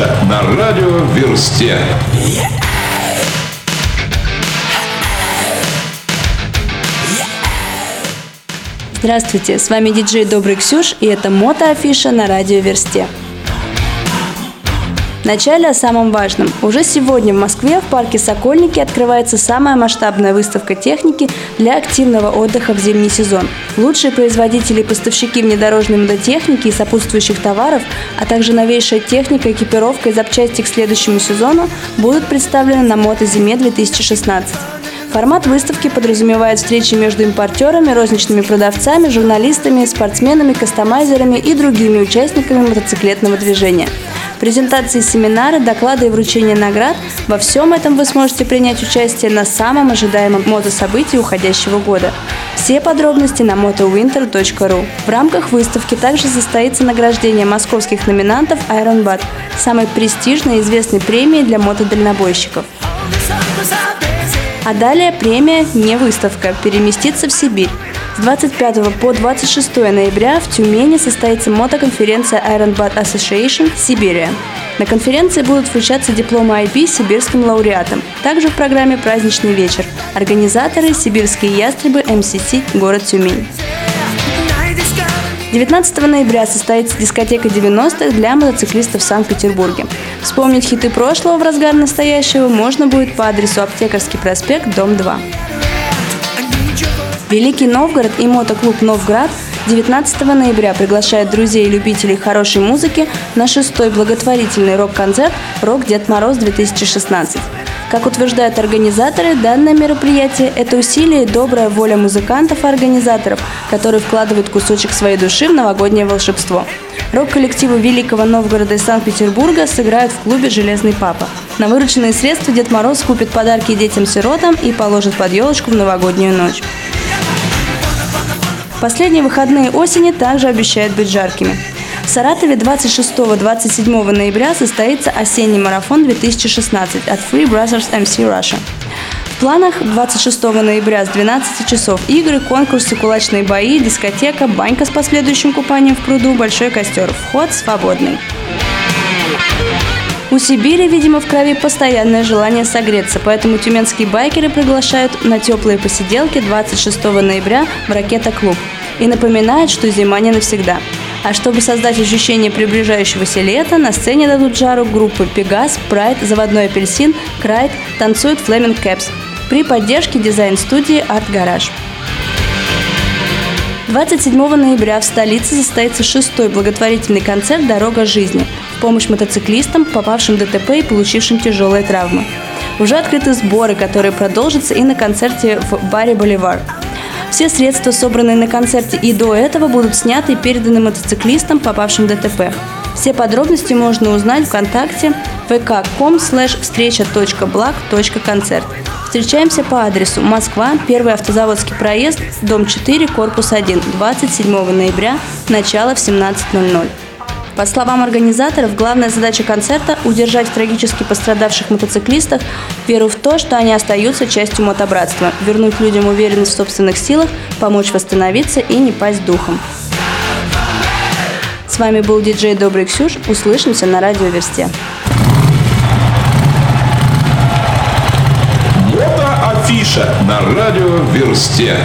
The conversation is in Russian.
Афиша на радио Версте. Здравствуйте, с вами диджей Добрый Ксюш, и это мотоафиша на радио Версте. Вначале о самом важном. Уже сегодня в Москве в парке Сокольники открывается самая масштабная выставка техники для активного отдыха в зимний сезон. Лучшие производители и поставщики внедорожной мототехники и сопутствующих товаров, а также новейшая техника, экипировка и запчасти к следующему сезону будут представлены на мотозиме 2016. Формат выставки подразумевает встречи между импортерами, розничными продавцами, журналистами, спортсменами, кастомайзерами и другими участниками мотоциклетного движения. Презентации, семинары, доклады и вручение наград – во всем этом вы сможете принять участие на самом ожидаемом мотособытии уходящего года. Все подробности на motowinter.ru. В рамках выставки также состоится награждение московских номинантов Iron Bat, самой престижной и известной премии для мотодальнобойщиков. А далее премия «Не выставка» переместится в Сибирь. С 25 по 26 ноября в Тюмени состоится мотоконференция Iron Butt Association «Сибирия». На конференции будут вручаться дипломы IB сибирским лауреатам. Также в программе «Праздничный вечер». Организаторы – сибирские ястребы МСС город Тюмень. 19 ноября состоится дискотека 90-х для мотоциклистов в Санкт-Петербурге. Вспомнить хиты прошлого в разгар настоящего можно будет по адресу Аптекарский проспект, дом 2. Великий Новгород и мотоклуб «Новград» 19 ноября приглашают друзей и любителей хорошей музыки на шестой благотворительный рок-концерт «Рок Дед Мороз 2016». Как утверждают организаторы, данное мероприятие – это усилие и добрая воля музыкантов и организаторов, которые вкладывают кусочек своей души в новогоднее волшебство. Рок-коллективы Великого Новгорода и Санкт-Петербурга сыграют в клубе «Железный папа». На вырученные средства Дед Мороз купит подарки детям-сиротам и положит под елочку в новогоднюю ночь. Последние выходные осени также обещают быть жаркими. В Саратове 26-27 ноября состоится осенний марафон 2016 от Free Brothers MC Russia. В планах 26 ноября с 12 часов игры, конкурсы, кулачные бои, дискотека, банька с последующим купанием в пруду, большой костер. Вход свободный. У Сибири, видимо, в крови постоянное желание согреться, поэтому тюменские байкеры приглашают на теплые посиделки 26 ноября в «Ракета-клуб» и напоминают, что зима не навсегда. А чтобы создать ощущение приближающегося лета, на сцене дадут жару группы «Пегас», «Прайд», «Заводной апельсин», «Крайт», танцуют «Флеминг Кэпс» при поддержке дизайн-студии «Арт Гараж». 27 ноября в столице состоится шестой благотворительный концерт «Дорога жизни» в помощь мотоциклистам, попавшим в ДТП и получившим тяжелые травмы. Уже открыты сборы, которые продолжатся и на концерте в баре «Боливар». Все средства, собранные на концерте и до этого, будут сняты и переданы мотоциклистам, попавшим в ДТП. Все подробности можно узнать ВКонтакте vk.com slash встреча.благ.концерт. Встречаемся по адресу Москва, Первый автозаводский проезд, дом 4, корпус 1, 27 ноября, начало в 17.00. По словам организаторов, главная задача концерта – удержать в трагически пострадавших мотоциклистах веру в то, что они остаются частью мотобратства, вернуть людям уверенность в собственных силах, помочь восстановиться и не пасть духом. Вами был диджей Добрый Ксюш. Услышимся на радио Версте. Афиша на радио Версте.